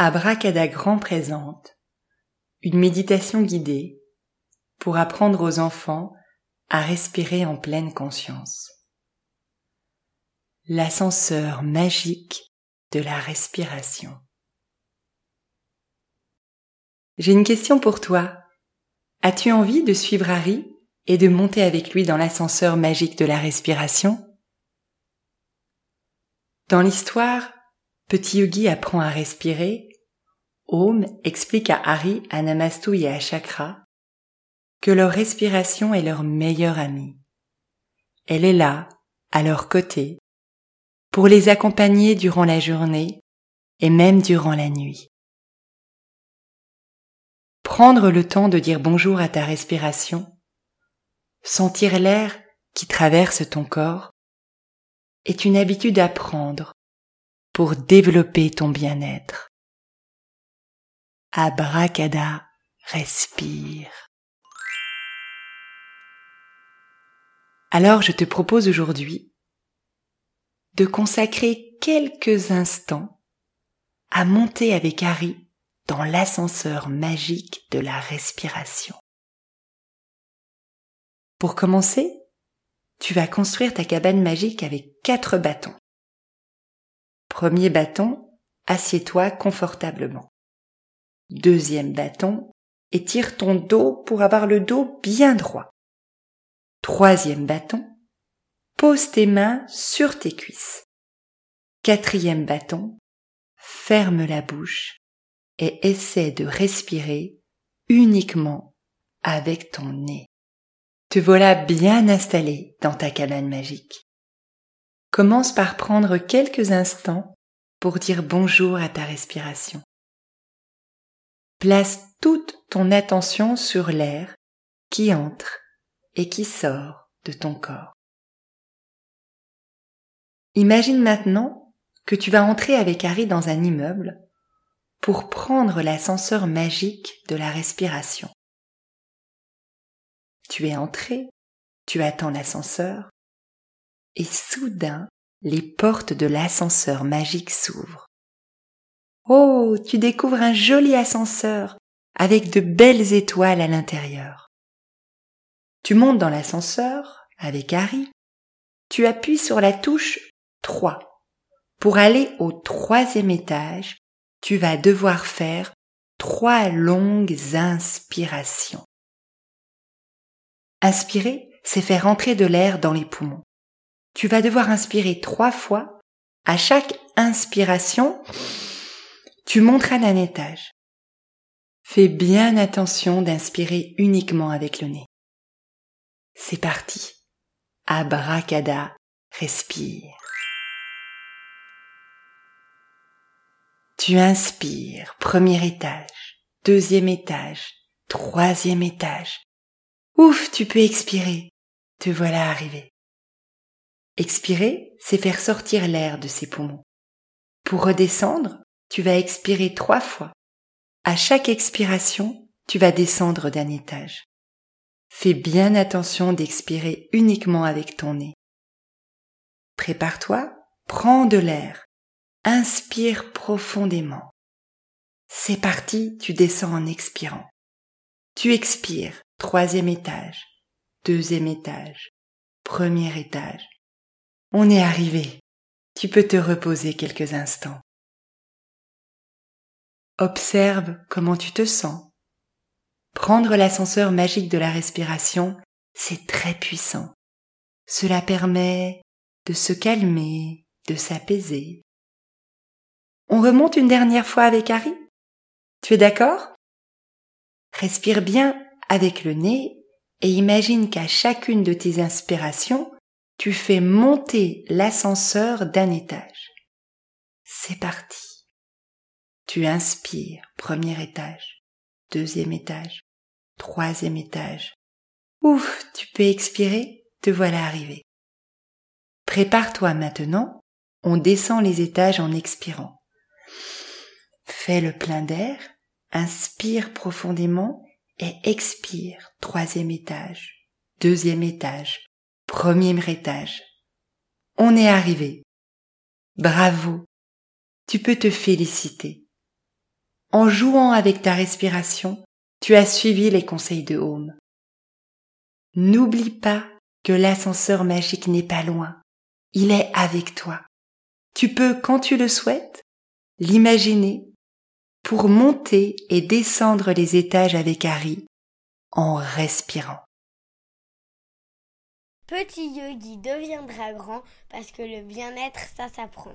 Abracadagrand présente une méditation guidée pour apprendre aux enfants à respirer en pleine conscience. L'ascenseur magique de la respiration. J'ai une question pour toi. As-tu envie de suivre Harry et de monter avec lui dans l'ascenseur magique de la respiration? Dans l'histoire, Petit Yogi apprend à respirer Om explique à Harry, à Namastu et à Chakra que leur respiration est leur meilleure amie. Elle est là, à leur côté, pour les accompagner durant la journée et même durant la nuit. Prendre le temps de dire bonjour à ta respiration, sentir l'air qui traverse ton corps, est une habitude à prendre pour développer ton bien-être. Abracada, respire. Alors je te propose aujourd'hui de consacrer quelques instants à monter avec Harry dans l'ascenseur magique de la respiration. Pour commencer, tu vas construire ta cabane magique avec quatre bâtons. Premier bâton, assieds-toi confortablement. Deuxième bâton, étire ton dos pour avoir le dos bien droit. Troisième bâton, pose tes mains sur tes cuisses. Quatrième bâton, ferme la bouche et essaie de respirer uniquement avec ton nez. Te voilà bien installé dans ta cabane magique. Commence par prendre quelques instants pour dire bonjour à ta respiration. Place toute ton attention sur l'air qui entre et qui sort de ton corps. Imagine maintenant que tu vas entrer avec Harry dans un immeuble pour prendre l'ascenseur magique de la respiration. Tu es entré, tu attends l'ascenseur, et soudain les portes de l'ascenseur magique s'ouvrent. Oh, tu découvres un joli ascenseur avec de belles étoiles à l'intérieur. Tu montes dans l'ascenseur avec Harry. Tu appuies sur la touche 3. Pour aller au troisième étage, tu vas devoir faire trois longues inspirations. Inspirer, c'est faire entrer de l'air dans les poumons. Tu vas devoir inspirer trois fois. À chaque inspiration, tu monteras d'un étage. Fais bien attention d'inspirer uniquement avec le nez. C'est parti. Abracada, respire. Tu inspires, premier étage, deuxième étage, troisième étage. Ouf, tu peux expirer. Te voilà arrivé. Expirer, c'est faire sortir l'air de ses poumons. Pour redescendre, tu vas expirer trois fois. À chaque expiration, tu vas descendre d'un étage. Fais bien attention d'expirer uniquement avec ton nez. Prépare-toi, prends de l'air, inspire profondément. C'est parti, tu descends en expirant. Tu expires, troisième étage, deuxième étage, premier étage. On est arrivé. Tu peux te reposer quelques instants. Observe comment tu te sens. Prendre l'ascenseur magique de la respiration, c'est très puissant. Cela permet de se calmer, de s'apaiser. On remonte une dernière fois avec Harry? Tu es d'accord? Respire bien avec le nez et imagine qu'à chacune de tes inspirations, tu fais monter l'ascenseur d'un étage. C'est parti. Tu inspires, premier étage, deuxième étage, troisième étage. Ouf, tu peux expirer, te voilà arrivé. Prépare-toi maintenant, on descend les étages en expirant. Fais le plein d'air, inspire profondément et expire, troisième étage, deuxième étage, premier étage. On est arrivé. Bravo. Tu peux te féliciter. En jouant avec ta respiration, tu as suivi les conseils de Home. N'oublie pas que l'ascenseur magique n'est pas loin. Il est avec toi. Tu peux, quand tu le souhaites, l'imaginer pour monter et descendre les étages avec Harry en respirant. Petit yogi deviendra grand parce que le bien-être, ça s'apprend.